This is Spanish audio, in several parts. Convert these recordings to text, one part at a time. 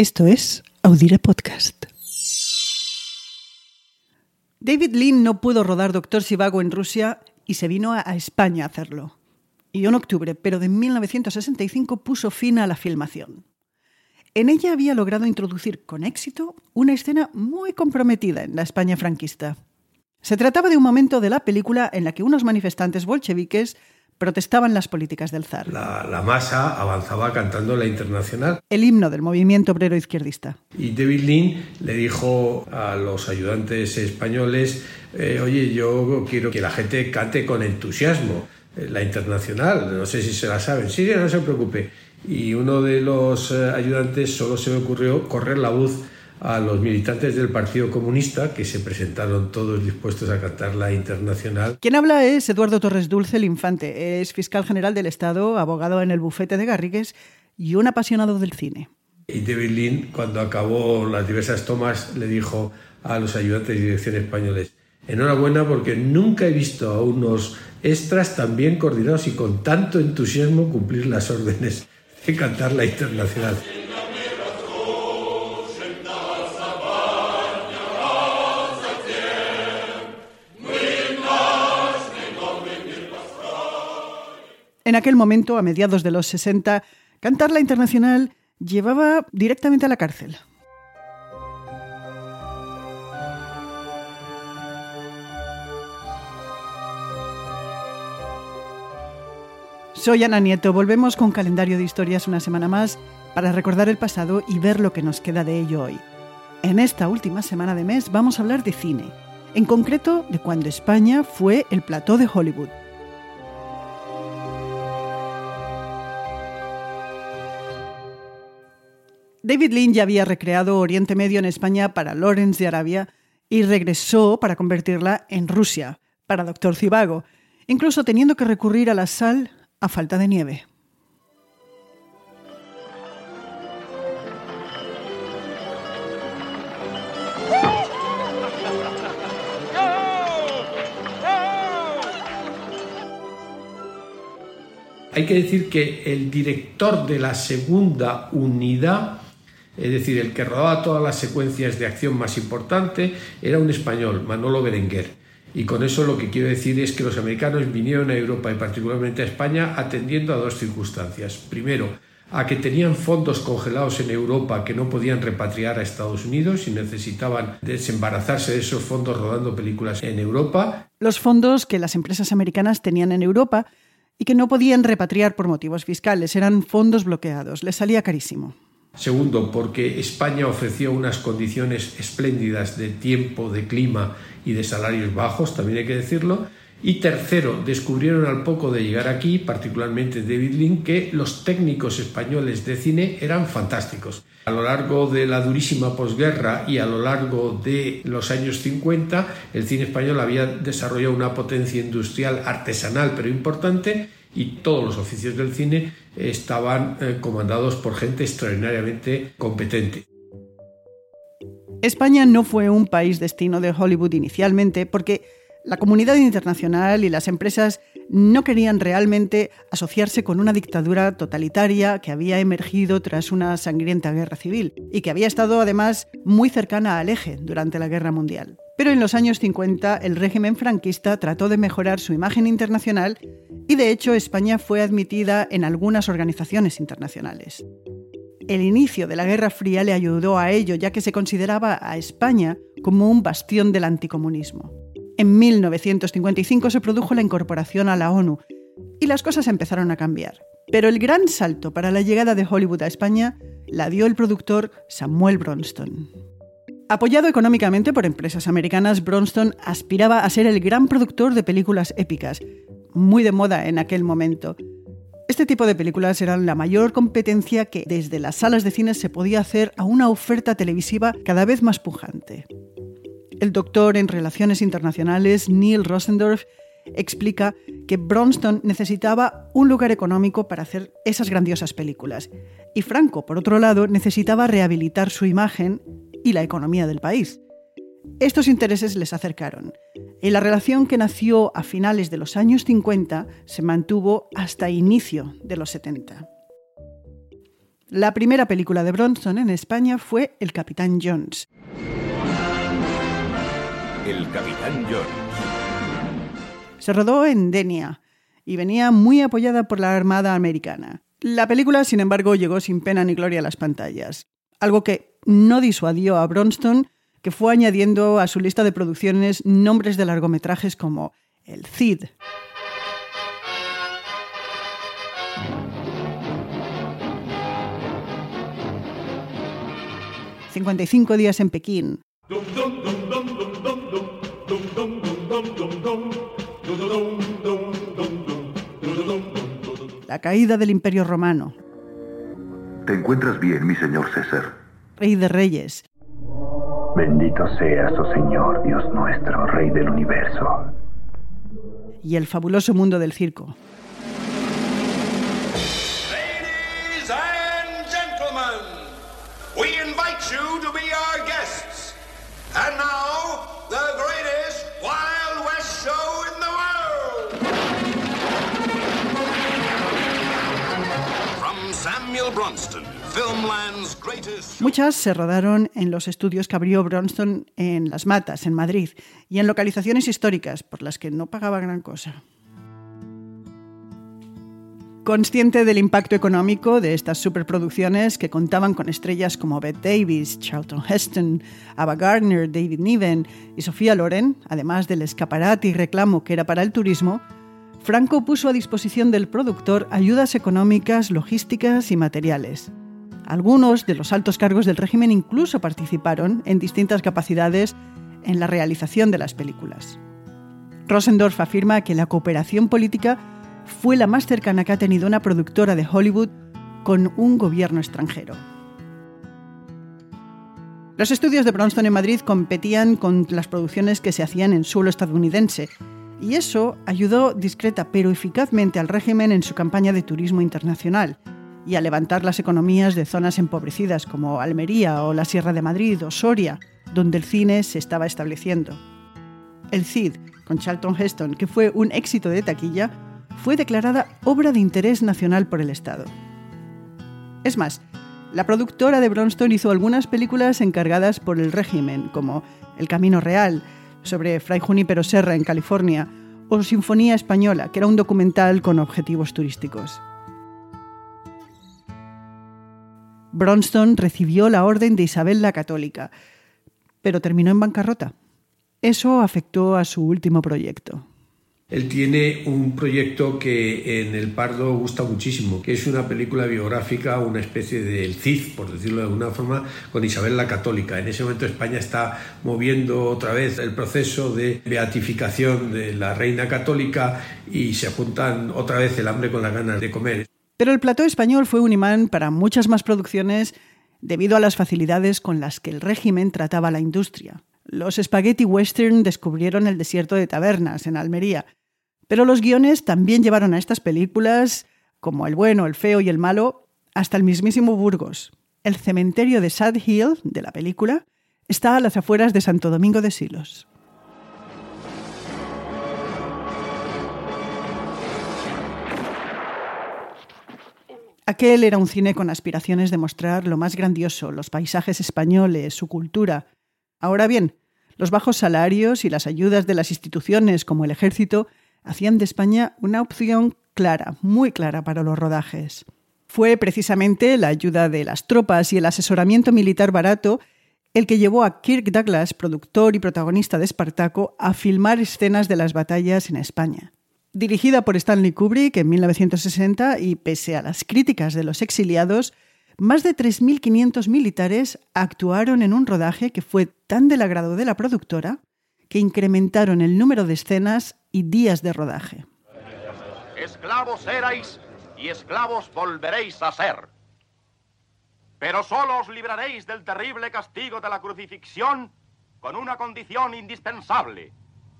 Esto es Audire Podcast. David Lean no pudo rodar Doctor Sivago en Rusia y se vino a España a hacerlo. Y en octubre, pero de 1965, puso fin a la filmación. En ella había logrado introducir con éxito una escena muy comprometida en la España franquista. Se trataba de un momento de la película en la que unos manifestantes bolcheviques protestaban las políticas del zar. La, masa avanzaba cantando la internacional. El himno del movimiento obrero izquierdista. Y David Lean le dijo a los ayudantes españoles, eh, oye, yo quiero que la gente cante con entusiasmo eh, la internacional, no sé si se la saben, sí, no se preocupe. Y uno de los eh, ayudantes solo se le ocurrió correr la voz a los militantes del Partido Comunista, que se presentaron todos dispuestos a cantar la internacional. Quien habla es Eduardo Torres Dulce, el infante. Es fiscal general del Estado, abogado en el bufete de Garrigues y un apasionado del cine. Y David Lean, cuando acabó las diversas tomas, le dijo a los ayudantes de dirección españoles, enhorabuena porque nunca he visto a unos extras tan bien coordinados y con tanto entusiasmo cumplir las órdenes de cantar la internacional. En aquel momento, a mediados de los 60, cantar la internacional llevaba directamente a la cárcel. Soy Ana Nieto, volvemos con calendario de historias una semana más para recordar el pasado y ver lo que nos queda de ello hoy. En esta última semana de mes vamos a hablar de cine, en concreto de cuando España fue el plató de Hollywood. David Lean ya había recreado Oriente Medio en España para Lawrence de Arabia y regresó para convertirla en Rusia, para Doctor Zivago, incluso teniendo que recurrir a la sal a falta de nieve. Hay que decir que el director de la segunda unidad es decir, el que rodaba todas las secuencias de acción más importante era un español, Manolo Berenguer. Y con eso lo que quiero decir es que los americanos vinieron a Europa y particularmente a España atendiendo a dos circunstancias. Primero, a que tenían fondos congelados en Europa que no podían repatriar a Estados Unidos y necesitaban desembarazarse de esos fondos rodando películas en Europa. Los fondos que las empresas americanas tenían en Europa y que no podían repatriar por motivos fiscales, eran fondos bloqueados, les salía carísimo. Segundo, porque España ofreció unas condiciones espléndidas de tiempo, de clima y de salarios bajos, también hay que decirlo. Y tercero, descubrieron al poco de llegar aquí, particularmente David Lynn, que los técnicos españoles de cine eran fantásticos. A lo largo de la durísima posguerra y a lo largo de los años 50, el cine español había desarrollado una potencia industrial artesanal pero importante y todos los oficios del cine estaban eh, comandados por gente extraordinariamente competente. España no fue un país destino de Hollywood inicialmente porque la comunidad internacional y las empresas no querían realmente asociarse con una dictadura totalitaria que había emergido tras una sangrienta guerra civil y que había estado además muy cercana al eje durante la Guerra Mundial. Pero en los años 50 el régimen franquista trató de mejorar su imagen internacional y de hecho España fue admitida en algunas organizaciones internacionales. El inicio de la Guerra Fría le ayudó a ello, ya que se consideraba a España como un bastión del anticomunismo. En 1955 se produjo la incorporación a la ONU y las cosas empezaron a cambiar. Pero el gran salto para la llegada de Hollywood a España la dio el productor Samuel Bronston. Apoyado económicamente por empresas americanas, Bronston aspiraba a ser el gran productor de películas épicas, muy de moda en aquel momento. Este tipo de películas eran la mayor competencia que desde las salas de cine se podía hacer a una oferta televisiva cada vez más pujante. El doctor en Relaciones Internacionales, Neil Rosendorf, explica que Bronston necesitaba un lugar económico para hacer esas grandiosas películas. Y Franco, por otro lado, necesitaba rehabilitar su imagen y la economía del país. Estos intereses les acercaron y la relación que nació a finales de los años 50 se mantuvo hasta inicio de los 70. La primera película de Bronson en España fue El Capitán Jones. El Capitán Jones. Se rodó en Denia y venía muy apoyada por la Armada Americana. La película, sin embargo, llegó sin pena ni gloria a las pantallas, algo que no disuadió a Bronston, que fue añadiendo a su lista de producciones nombres de largometrajes como El Cid. «55 días en Pekín», la caída del Imperio Romano. ¿Te encuentras bien, mi señor César? Rey de Reyes. Bendito seas, oh Señor, Dios nuestro, Rey del universo. Y el fabuloso mundo del circo. Ladies and gentlemen, we invite you to be our guests. And now, the greatest Wild West show in the world. From Samuel Bronston. Muchas se rodaron en los estudios que abrió Bronston en Las Matas, en Madrid, y en localizaciones históricas, por las que no pagaba gran cosa. Consciente del impacto económico de estas superproducciones que contaban con estrellas como Bette Davis, Charlton Heston, Ava Gardner, David Niven y Sofía Loren, además del escaparate y reclamo que era para el turismo, Franco puso a disposición del productor ayudas económicas, logísticas y materiales. Algunos de los altos cargos del régimen incluso participaron en distintas capacidades en la realización de las películas. Rosendorf afirma que la cooperación política fue la más cercana que ha tenido una productora de Hollywood con un gobierno extranjero. Los estudios de Bronston en Madrid competían con las producciones que se hacían en suelo estadounidense, y eso ayudó discreta pero eficazmente al régimen en su campaña de turismo internacional y a levantar las economías de zonas empobrecidas como Almería o la Sierra de Madrid o Soria, donde el cine se estaba estableciendo. El Cid, con Charlton Heston, que fue un éxito de taquilla, fue declarada obra de interés nacional por el Estado. Es más, la productora de Bronston hizo algunas películas encargadas por el régimen, como El Camino Real, sobre Fray Junípero Serra en California, o Sinfonía Española, que era un documental con objetivos turísticos. Bronston recibió la Orden de Isabel la Católica, pero terminó en bancarrota. Eso afectó a su último proyecto. Él tiene un proyecto que en El Pardo gusta muchísimo, que es una película biográfica, una especie del Cid, por decirlo de alguna forma, con Isabel la Católica. En ese momento España está moviendo otra vez el proceso de beatificación de la reina católica y se juntan otra vez el hambre con las ganas de comer. Pero el plató español fue un imán para muchas más producciones debido a las facilidades con las que el régimen trataba la industria. Los spaghetti western descubrieron el desierto de tabernas en Almería, pero los guiones también llevaron a estas películas, como El bueno, el feo y el malo, hasta el mismísimo Burgos. El cementerio de Sad Hill, de la película, está a las afueras de Santo Domingo de Silos. Aquel era un cine con aspiraciones de mostrar lo más grandioso, los paisajes españoles, su cultura. Ahora bien, los bajos salarios y las ayudas de las instituciones como el ejército hacían de España una opción clara, muy clara para los rodajes. Fue precisamente la ayuda de las tropas y el asesoramiento militar barato el que llevó a Kirk Douglas, productor y protagonista de Espartaco, a filmar escenas de las batallas en España. Dirigida por Stanley Kubrick en 1960 y pese a las críticas de los exiliados, más de 3.500 militares actuaron en un rodaje que fue tan del agrado de la productora que incrementaron el número de escenas y días de rodaje. Esclavos erais y esclavos volveréis a ser. Pero solo os libraréis del terrible castigo de la crucifixión con una condición indispensable,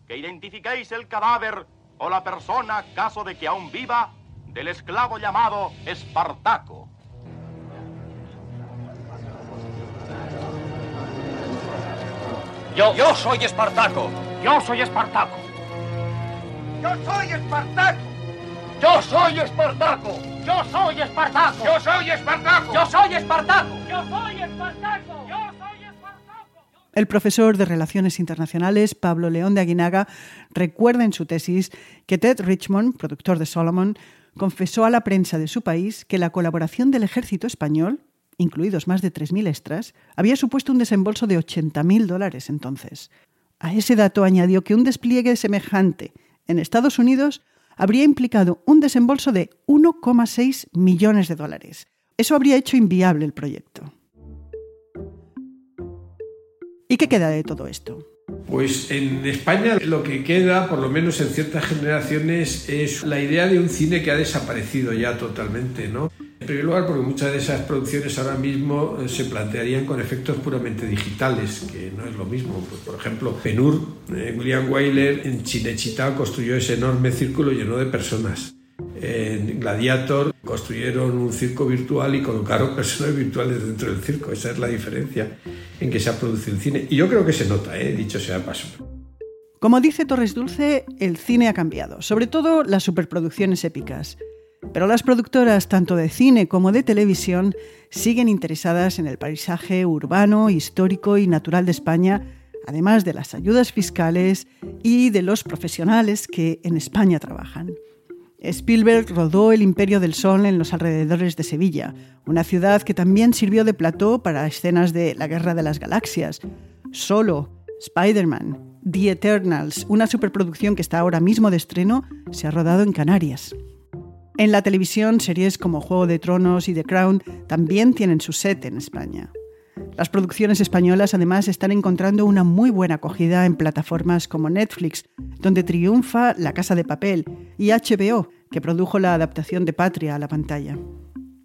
que identifiquéis el cadáver o la persona, caso de que aún viva, del esclavo llamado Espartaco. Yo, yo soy Espartaco. Yo soy Espartaco. Yo soy Espartaco. Yo soy Espartaco. Yo soy Espartaco. Yo soy Espartaco. Yo soy Espartaco. Yo soy Espartaco. Yo soy Espartaco. El profesor de Relaciones Internacionales, Pablo León de Aguinaga, recuerda en su tesis que Ted Richmond, productor de Solomon, confesó a la prensa de su país que la colaboración del ejército español, incluidos más de 3.000 extras, había supuesto un desembolso de 80.000 dólares entonces. A ese dato añadió que un despliegue semejante en Estados Unidos habría implicado un desembolso de 1,6 millones de dólares. Eso habría hecho inviable el proyecto. ¿Y qué queda de todo esto? Pues en España lo que queda, por lo menos en ciertas generaciones, es la idea de un cine que ha desaparecido ya totalmente, ¿no? En primer lugar, porque muchas de esas producciones ahora mismo eh, se plantearían con efectos puramente digitales, que no es lo mismo. Pues, por ejemplo, Penur, eh, William Wyler en Chinechita construyó ese enorme círculo lleno de personas. En Gladiator construyeron un circo virtual y colocaron personas virtuales dentro del circo. Esa es la diferencia en que se ha producido el cine. Y yo creo que se nota, ¿eh? dicho sea de paso. Como dice Torres Dulce, el cine ha cambiado, sobre todo las superproducciones épicas. Pero las productoras, tanto de cine como de televisión, siguen interesadas en el paisaje urbano, histórico y natural de España, además de las ayudas fiscales y de los profesionales que en España trabajan. Spielberg rodó El Imperio del Sol en los alrededores de Sevilla, una ciudad que también sirvió de plató para escenas de La Guerra de las Galaxias. Solo, Spider-Man, The Eternals, una superproducción que está ahora mismo de estreno, se ha rodado en Canarias. En la televisión, series como Juego de Tronos y The Crown también tienen su set en España. Las producciones españolas además están encontrando una muy buena acogida en plataformas como Netflix, donde triunfa La Casa de Papel, y HBO, que produjo la adaptación de Patria a la pantalla.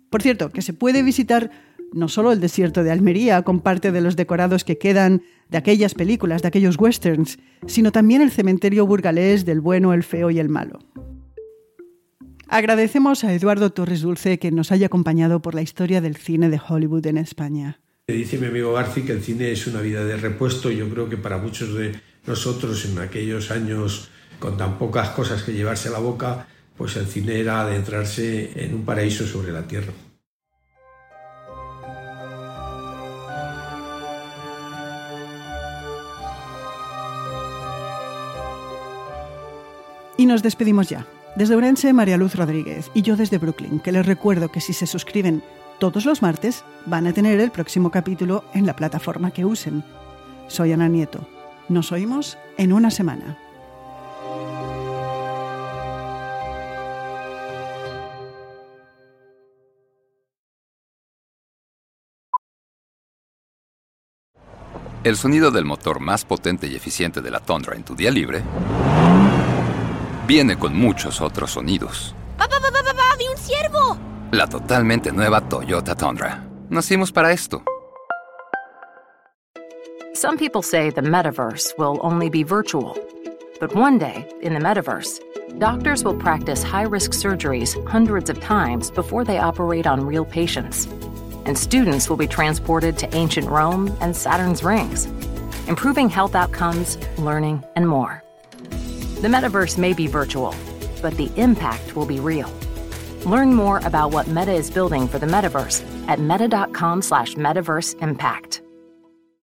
Por cierto, que se puede visitar no solo el desierto de Almería con parte de los decorados que quedan de aquellas películas, de aquellos westerns, sino también el cementerio burgalés del bueno, el feo y el malo. Agradecemos a Eduardo Torres Dulce que nos haya acompañado por la historia del cine de Hollywood en España. Dice mi amigo Garci que el cine es una vida de repuesto. Yo creo que para muchos de nosotros en aquellos años con tan pocas cosas que llevarse a la boca, pues el cine era adentrarse en un paraíso sobre la tierra. Y nos despedimos ya. Desde Orense, María Luz Rodríguez y yo desde Brooklyn, que les recuerdo que si se suscriben todos los martes, van a tener el próximo capítulo en la plataforma que usen. Soy Ana Nieto. Nos oímos en una semana. El sonido del motor más potente y eficiente de la Tundra en tu día libre viene con muchos otros sonidos. ¡Papá, papá, papá! ¡Vi un ciervo! La totalmente nueva Toyota Tundra. Nacimos para esto. Some people say the metaverse will only be virtual. But one day, in the metaverse, doctors will practice high risk surgeries hundreds of times before they operate on real patients. And students will be transported to ancient Rome and Saturn's rings, improving health outcomes, learning, and more. The metaverse may be virtual, but the impact will be real. Learn more about what Meta is building for the metaverse at meta.com slash metaverse impact.